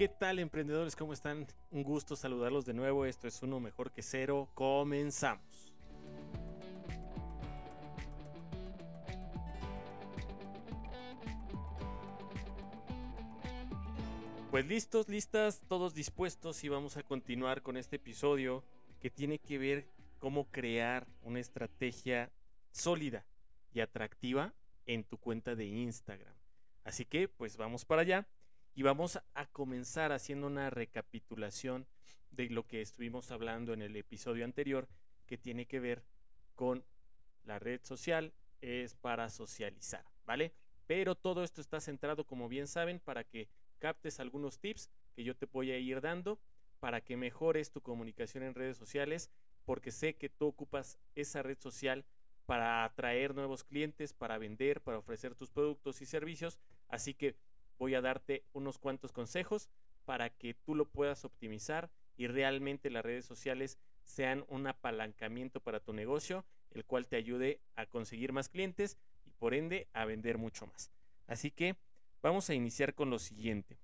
¿Qué tal emprendedores? ¿Cómo están? Un gusto saludarlos de nuevo. Esto es uno mejor que cero. Comenzamos. Pues listos, listas, todos dispuestos y vamos a continuar con este episodio que tiene que ver cómo crear una estrategia sólida y atractiva en tu cuenta de Instagram. Así que pues vamos para allá y vamos a comenzar haciendo una recapitulación de lo que estuvimos hablando en el episodio anterior que tiene que ver con la red social es para socializar, ¿vale? Pero todo esto está centrado, como bien saben, para que captes algunos tips que yo te voy a ir dando para que mejores tu comunicación en redes sociales, porque sé que tú ocupas esa red social para atraer nuevos clientes, para vender, para ofrecer tus productos y servicios. Así que voy a darte unos cuantos consejos para que tú lo puedas optimizar y realmente las redes sociales sean un apalancamiento para tu negocio, el cual te ayude a conseguir más clientes y por ende a vender mucho más. Así que Vamos a iniciar con lo siguiente.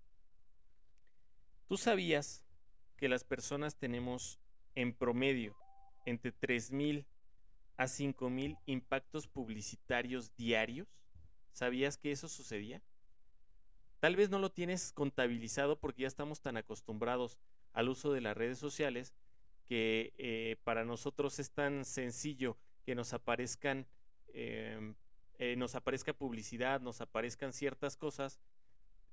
¿Tú sabías que las personas tenemos en promedio entre 3.000 a 5.000 impactos publicitarios diarios? ¿Sabías que eso sucedía? Tal vez no lo tienes contabilizado porque ya estamos tan acostumbrados al uso de las redes sociales que eh, para nosotros es tan sencillo que nos aparezcan em, eh, nos aparezca publicidad, nos aparezcan ciertas cosas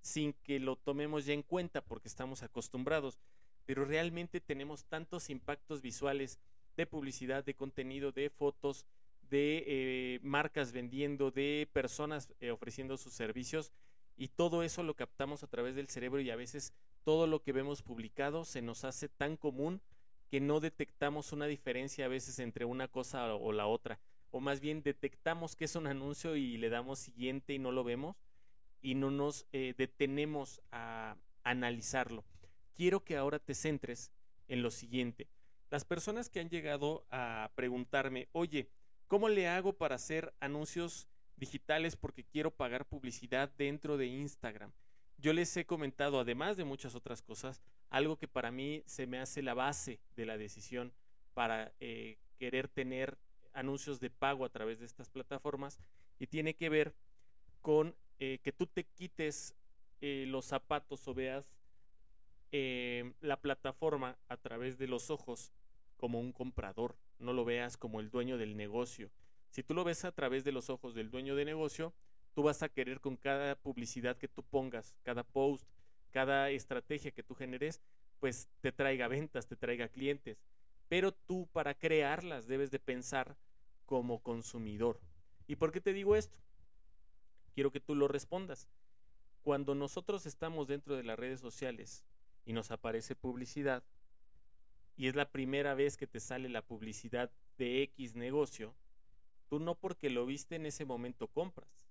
sin que lo tomemos ya en cuenta porque estamos acostumbrados. Pero realmente tenemos tantos impactos visuales de publicidad, de contenido, de fotos, de eh, marcas vendiendo, de personas ofreciendo sus servicios y todo eso lo captamos a través del cerebro y a veces todo lo que vemos publicado se nos hace tan común que no detectamos una diferencia a veces entre una cosa o la otra o más bien detectamos que es un anuncio y le damos siguiente y no lo vemos y no nos eh, detenemos a analizarlo. Quiero que ahora te centres en lo siguiente. Las personas que han llegado a preguntarme, oye, ¿cómo le hago para hacer anuncios digitales porque quiero pagar publicidad dentro de Instagram? Yo les he comentado, además de muchas otras cosas, algo que para mí se me hace la base de la decisión para eh, querer tener anuncios de pago a través de estas plataformas y tiene que ver con eh, que tú te quites eh, los zapatos o veas la plataforma a través de los ojos como un comprador, no lo veas como el dueño del negocio. Si tú lo ves a través de los ojos del dueño de negocio, tú vas a querer con cada publicidad que tú pongas, cada post, cada estrategia que tú generes, pues te traiga ventas, te traiga clientes pero tú para crearlas debes de pensar como consumidor. ¿Y por qué te digo esto? Quiero que tú lo respondas. Cuando nosotros estamos dentro de las redes sociales y nos aparece publicidad, y es la primera vez que te sale la publicidad de X negocio, tú no porque lo viste en ese momento compras.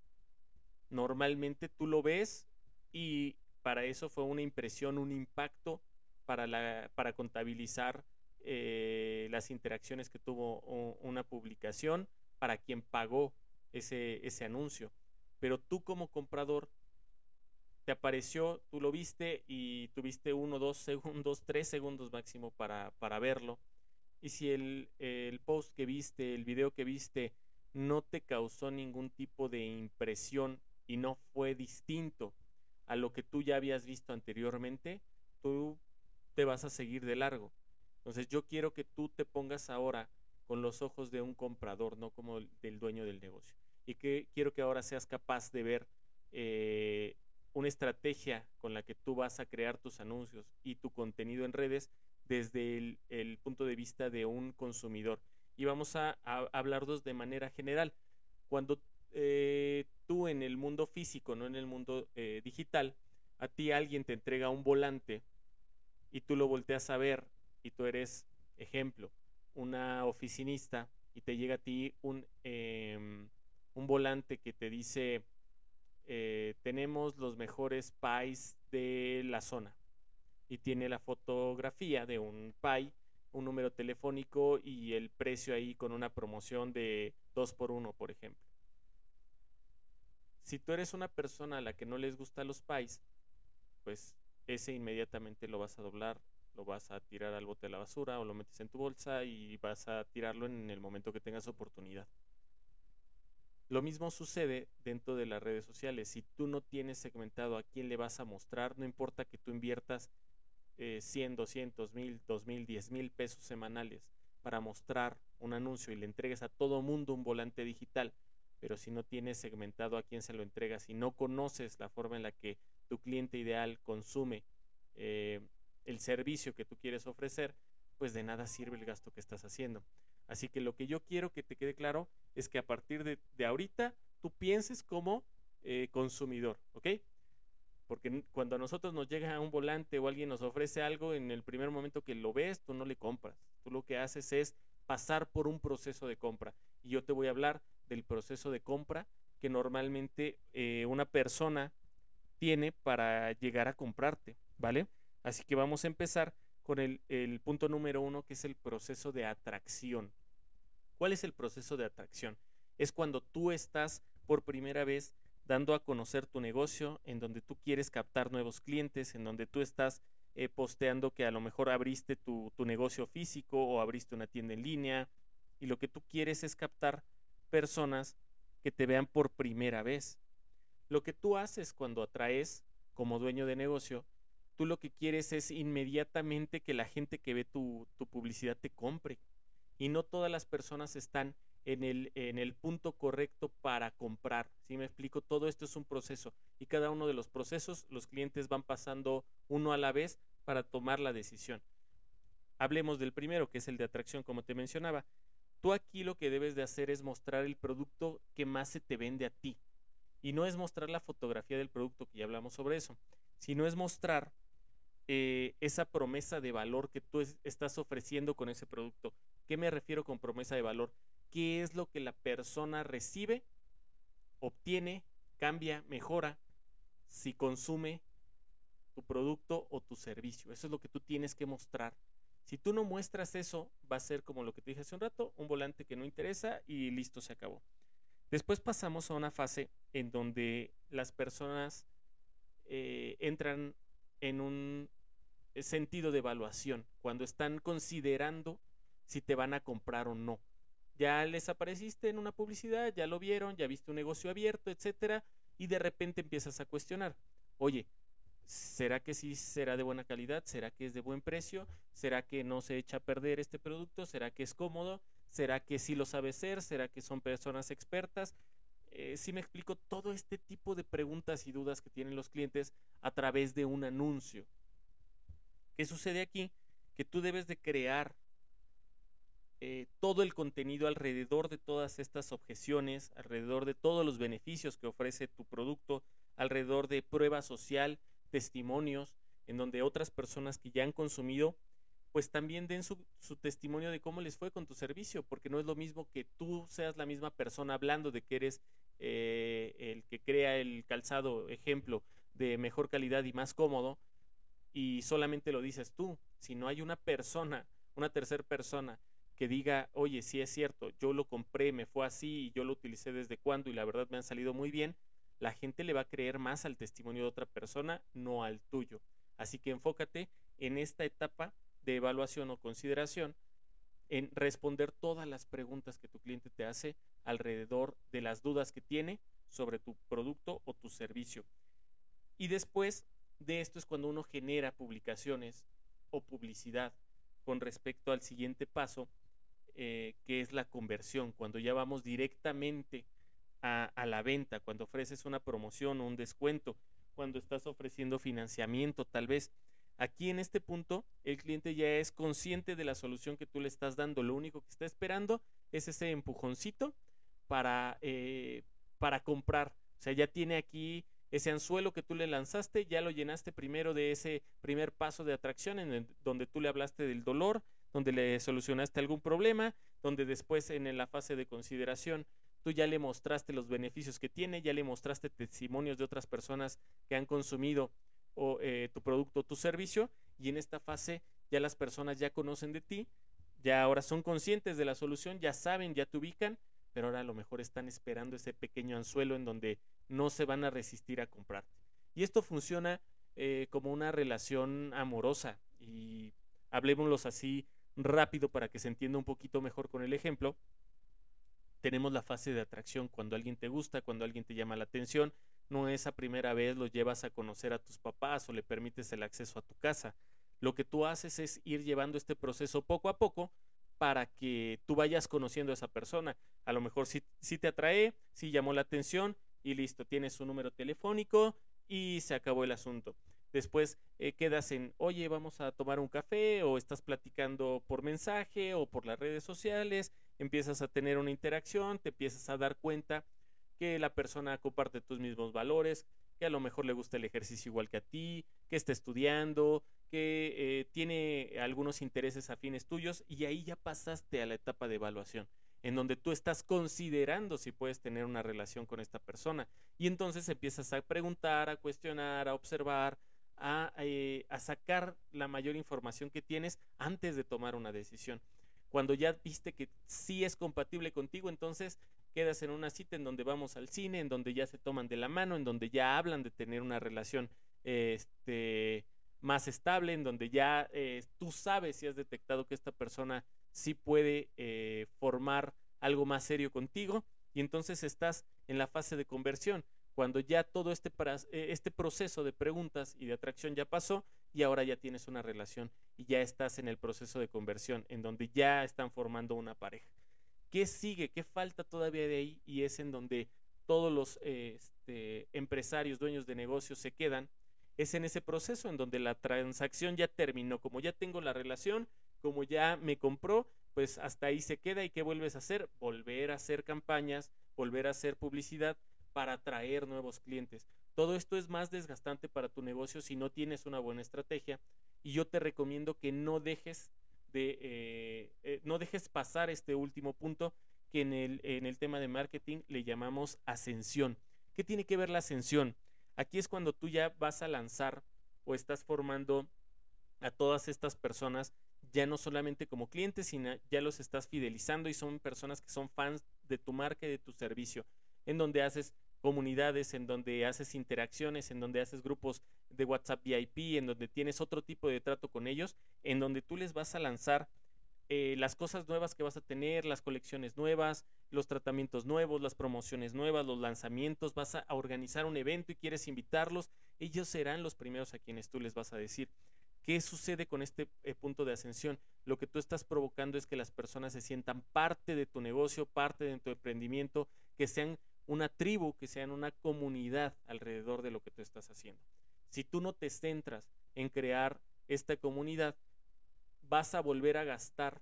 Normalmente tú lo ves y para eso fue una impresión, un impacto para, la, para contabilizar eh, las interacciones que tuvo una publicación para quien pagó ese, ese anuncio. Pero tú como comprador, te apareció, tú lo viste y tuviste uno, dos segundos, tres segundos máximo para, para verlo. Y si el, el post que viste, el video que viste, no te causó ningún tipo de impresión y no fue distinto a lo que tú ya habías visto anteriormente, tú te vas a seguir de largo. Entonces yo quiero que tú te pongas ahora con los ojos de un comprador, no como del dueño del negocio. Y que quiero que ahora seas capaz de ver eh, una estrategia con la que tú vas a crear tus anuncios y tu contenido en redes desde el, punto de vista de un consumidor. Y vamos a, hablarlos de manera general. Cuando eh, tú en el mundo físico, no en el mundo eh, digital, a ti alguien te entrega un volante y tú lo volteas a ver y tú eres, ejemplo, una oficinista y te llega a ti un, em, un volante que te dice, eh, tenemos los mejores pies de la zona y tiene la fotografía de un pie, un número telefónico y el precio ahí con una promoción de 2 por 1, por ejemplo. Si tú eres una persona a la que no les gustan los pies, pues ese inmediatamente lo vas a doblar, lo vas a tirar al bote de la basura o lo metes en tu bolsa y vas a tirarlo en el momento que tengas oportunidad. Lo mismo sucede dentro de las redes sociales. Si tú no tienes segmentado a quién le vas a mostrar, no importa que tú inviertas 100, 200, 1000, 2000, 10 mil pesos semanales para mostrar un anuncio y le entregues a todo mundo un volante digital, pero si no tienes segmentado a quién se lo entregas, si no conoces la forma en la que tu cliente ideal consume eh, el servicio que tú quieres ofrecer, pues de nada sirve el gasto que estás haciendo. Así que lo que yo quiero que te quede claro es que a partir de, ahorita tú pienses como eh, consumidor, ¿ok? Porque cuando a nosotros nos llega un volante o alguien nos ofrece algo, en el primer momento que lo ves, tú no le compras. Tú lo que haces es pasar por un proceso de compra. Y yo te voy a hablar del proceso de compra que normalmente eh, una persona tiene para llegar a comprarte, ¿vale? Así que vamos a empezar con el, el punto número uno, que es el proceso de atracción. ¿Cuál es el proceso de atracción? Es cuando tú estás por primera vez dando a conocer tu negocio, en donde tú quieres captar nuevos clientes, en donde tú estás eh, posteando que a lo mejor abriste tu, tu negocio físico o abriste una tienda en línea y lo que tú quieres es captar personas que te vean por primera vez. Lo que tú haces cuando atraes como dueño de negocio, tú lo que quieres es inmediatamente que la gente que ve tu, tu publicidad te compre. Y no todas las personas están en el, en el punto correcto para comprar. Si me explico, todo esto es un proceso y cada uno de los procesos los clientes van pasando uno a la vez para tomar la decisión. Hablemos del primero, que es el de atracción, como te mencionaba. Tú aquí lo que debes de hacer es mostrar el producto que más se te vende a ti. Y no es mostrar la fotografía del producto, que ya hablamos sobre eso, sino es mostrar eh, esa promesa de valor que tú estás ofreciendo con ese producto. ¿Qué me refiero con promesa de valor? Qué es lo que la persona recibe, obtiene, cambia, mejora si consume tu producto o tu servicio. Eso es lo que tú tienes que mostrar. Si tú no muestras eso, va a ser como lo que te dije hace un rato, un volante que no interesa y listo, se acabó. Después pasamos a una fase en donde las personas eh, entran en un sentido de evaluación, cuando están considerando si te van a comprar o no ya les apareciste en una publicidad, ya lo vieron, ya viste un negocio abierto, etcétera, y de repente empiezas a cuestionar, oye, ¿será que sí será de buena calidad? ¿Será que es de buen precio? ¿Será que no se echa a perder este producto? ¿Será que es cómodo? ¿Será que sí lo sabe ser? ¿Será que son personas expertas? Eh, si me explico todo este tipo de preguntas y dudas que tienen los clientes a través de un anuncio. ¿Qué sucede aquí? Que tú debes de crear eh, todo el contenido alrededor de todas estas objeciones, alrededor de todos los beneficios que ofrece tu producto, alrededor de prueba social, testimonios, en donde otras personas que ya han consumido, pues también den su, testimonio de cómo les fue con tu servicio, porque no es lo mismo que tú seas la misma persona hablando de que eres eh, el que crea el calzado, ejemplo, de mejor calidad y más cómodo, y solamente lo dices tú, si no hay una persona, una tercera persona que diga, oye, sí es cierto, yo lo compré, me fue así y yo lo utilicé desde cuándo y la verdad me han salido muy bien, la gente le va a creer más al testimonio de otra persona, no al tuyo. Así que enfócate en esta etapa de evaluación o consideración en responder todas las preguntas que tu cliente te hace alrededor de las dudas que tiene sobre tu producto o tu servicio. Y después de esto es cuando uno genera publicaciones o publicidad con respecto al siguiente paso, eh, que es la conversión, cuando ya vamos directamente a, la venta, cuando ofreces una promoción o un descuento, cuando estás ofreciendo financiamiento tal vez. Aquí en este punto el cliente ya es consciente de la solución que tú le estás dando, lo único que está esperando es ese empujoncito para, eh, para comprar. O sea, ya tiene aquí ese anzuelo que tú le lanzaste, ya lo llenaste primero de ese primer paso de atracción en donde tú le hablaste del dolor, donde le solucionaste algún problema, donde después en la fase de consideración tú ya le mostraste los beneficios que tiene, ya le mostraste testimonios de otras personas que han consumido eh, tu producto o tu servicio y en esta fase ya las personas ya conocen de ti, ya ahora son conscientes de la solución, ya saben, ya te ubican, pero ahora a lo mejor están esperando ese pequeño anzuelo en donde no se van a resistir a comprarte. Y esto funciona eh, como una relación amorosa. Y hablemoslos así rápido para que se entienda un poquito mejor con el ejemplo. Tenemos la fase de atracción cuando alguien te gusta, cuando alguien te llama la atención. No es a primera vez lo llevas a conocer a tus papás o le permites el acceso a tu casa. Lo que tú haces es ir llevando este proceso poco a poco para que tú vayas conociendo a esa persona. A lo mejor sí, te atrae, sí llamó la atención y listo, tienes su número telefónico y se acabó el asunto. Después eh, quedas en, oye, vamos a tomar un café o estás platicando por mensaje o por las redes sociales, empiezas a tener una interacción, te empiezas a dar cuenta que la persona comparte tus mismos valores, que a lo mejor le gusta el ejercicio igual que a ti, que está estudiando, que eh, tiene algunos intereses afines tuyos y ahí ya pasaste a la etapa de evaluación en donde tú estás considerando si puedes tener una relación con esta persona. Y entonces empiezas a preguntar, a cuestionar, a observar, a, eh, a, sacar la mayor información que tienes antes de tomar una decisión. Cuando ya viste que sí es compatible contigo, entonces quedas en una cita en donde vamos al cine, en donde ya se toman de la mano, en donde ya hablan de tener una relación este, más estable, en donde ya eh, tú sabes si has detectado que esta persona sí puede eh, formar algo más serio contigo y entonces estás en la fase de conversión, cuando ya todo este, eh, este proceso de preguntas y de atracción ya pasó y ahora ya tienes una relación y ya estás en el proceso de conversión, en donde ya están formando una pareja. ¿Qué sigue? ¿Qué falta todavía de ahí? Y es en donde todos los este, empresarios, dueños de negocios se quedan. Es en ese proceso en donde la transacción ya terminó. Como ya tengo la relación, como ya me compró, pues hasta ahí se queda y ¿qué vuelves a hacer? Volver a hacer campañas, volver a hacer publicidad para atraer nuevos clientes. Todo esto es más desgastante para tu negocio si no tienes una buena estrategia y yo te recomiendo que no dejes de eh, eh, no dejes pasar este último punto que en el, en el tema de marketing le llamamos ascensión. ¿Qué tiene que ver la ascensión? Aquí es cuando tú ya vas a lanzar o estás formando a todas estas personas ya no solamente como clientes, sino ya los estás fidelizando y son personas que son fans de tu marca y de tu servicio, en donde haces comunidades, en donde haces interacciones, en donde haces grupos de WhatsApp VIP, en donde tienes otro tipo de trato con ellos, en donde tú les vas a lanzar eh, las cosas nuevas que vas a tener, las colecciones nuevas, los tratamientos nuevos, las promociones nuevas, los lanzamientos, vas a organizar un evento y quieres invitarlos, ellos serán los primeros a quienes tú les vas a decir. ¿Qué sucede con este eh, punto de ascensión? Lo que tú estás provocando es que las personas se sientan parte de tu negocio, parte de tu emprendimiento, que sean una tribu, que sean una comunidad alrededor de lo que tú estás haciendo. Si tú no te centras en crear esta comunidad, vas a volver a gastar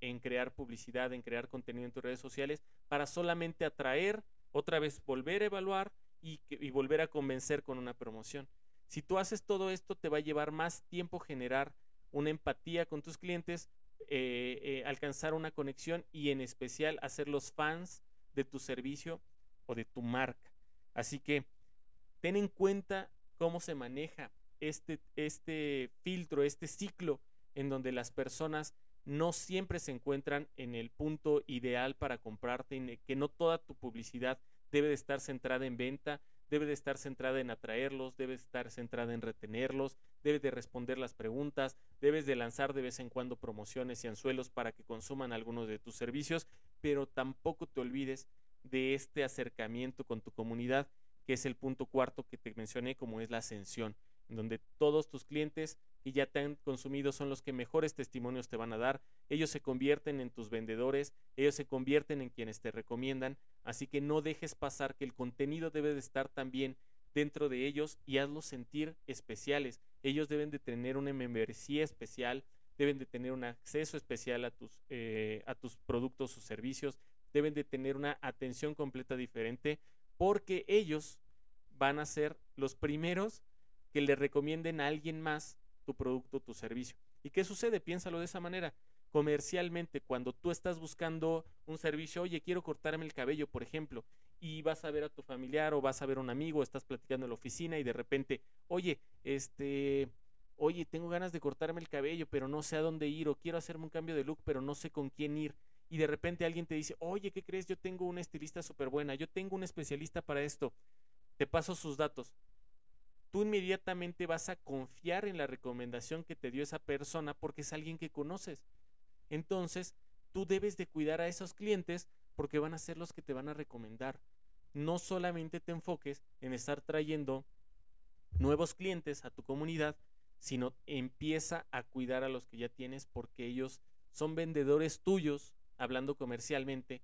en crear publicidad, en crear contenido en tus redes sociales para solamente atraer, otra vez volver a evaluar y, volver a convencer con una promoción. Si tú haces todo esto, te va a llevar más tiempo generar una empatía con tus clientes, eh, eh, alcanzar una conexión y en especial hacerlos fans de tu servicio o de tu marca. Así que ten en cuenta cómo se maneja este, este filtro, este ciclo en donde las personas no siempre se encuentran en el punto ideal para comprarte, que no toda tu publicidad debe de estar centrada en venta, debe de estar centrada en atraerlos, debe estar centrada en retenerlos, debe de responder las preguntas, debes de lanzar de vez en cuando promociones y anzuelos para que consuman algunos de tus servicios, pero tampoco te olvides de este acercamiento con tu comunidad, que es el punto cuarto que te mencioné, como es la ascensión donde todos tus clientes que ya te han consumido son los que mejores testimonios te van a dar. Ellos se convierten en tus vendedores, ellos se convierten en quienes te recomiendan, así que no dejes pasar que el contenido debe de estar también dentro de ellos y hazlos sentir especiales. Ellos deben de tener una membresía especial, deben de tener un acceso especial a tus, eh, a tus productos o servicios, deben de tener una atención completa diferente porque ellos van a ser los primeros que le recomienden a alguien más tu producto, tu servicio. ¿Y qué sucede? Piénsalo de esa manera. Comercialmente, cuando tú estás buscando un servicio, oye, quiero cortarme el cabello, por ejemplo, y vas a ver a tu familiar o vas a ver a un amigo, estás platicando en la oficina y de repente, oye, este, oye, tengo ganas de cortarme el cabello, pero no sé a dónde ir, o quiero hacerme un cambio de look, pero no sé con quién ir. Y de repente alguien te dice, oye, ¿qué crees? Yo tengo una estilista súper buena, yo tengo un especialista para esto. Te paso sus datos tú inmediatamente vas a confiar en la recomendación que te dio esa persona porque es alguien que conoces. Entonces, tú debes de cuidar a esos clientes porque van a ser los que te van a recomendar. No solamente te enfoques en estar trayendo nuevos clientes a tu comunidad, sino empieza a cuidar a los que ya tienes porque ellos son vendedores tuyos, hablando comercialmente,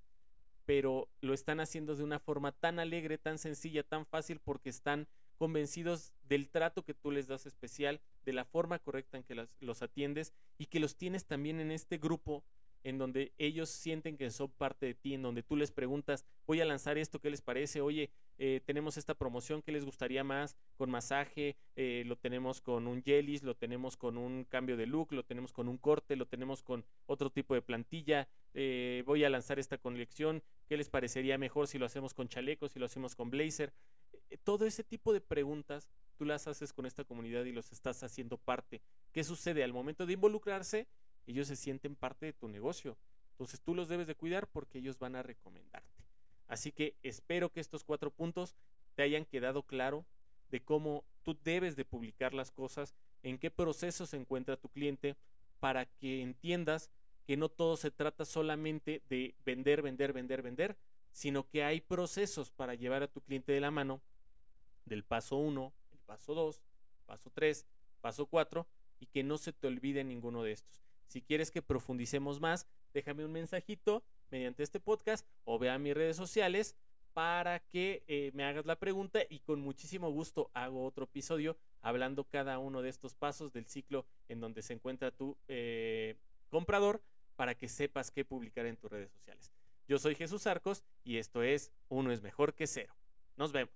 pero lo están haciendo de una forma tan alegre, tan sencilla, tan fácil porque están convencidos del trato que tú les das especial, de la forma correcta en que los atiendes y que los tienes también en este grupo en donde ellos sienten que son parte de ti, en donde tú les preguntas, voy a lanzar esto, ¿qué les parece? Oye, eh, tenemos esta promoción, ¿qué les gustaría más? Con masaje, eh, lo tenemos con un jellies, lo tenemos con un cambio de look, lo tenemos con un corte, lo tenemos con otro tipo de plantilla, eh, voy a lanzar esta colección, ¿qué les parecería mejor si lo hacemos con chalecos, si lo hacemos con blazer? todo ese tipo de preguntas tú las haces con esta comunidad y los estás haciendo parte. ¿Qué sucede al momento de involucrarse? ellos se sienten parte de tu negocio. Entonces tú los debes de cuidar porque ellos van a recomendarte. Así que espero que estos cuatro puntos te hayan quedado claro de cómo tú debes de publicar las cosas, en qué proceso se encuentra tu cliente, para que entiendas que no todo se trata solamente de vender, vender, vender, vender, sino que hay procesos para llevar a tu cliente de la mano del paso 1, el paso 2, paso 3, paso 4 y que no se te olvide ninguno de estos. Si quieres que profundicemos más, déjame un mensajito mediante este podcast o vea mis redes sociales para que eh, me hagas la pregunta y con muchísimo gusto hago otro episodio hablando cada uno de estos pasos del ciclo en donde se encuentra tu eh, comprador para que sepas qué publicar en tus redes sociales. Yo soy Jesús Arcos y esto es Uno es mejor que cero. Nos vemos.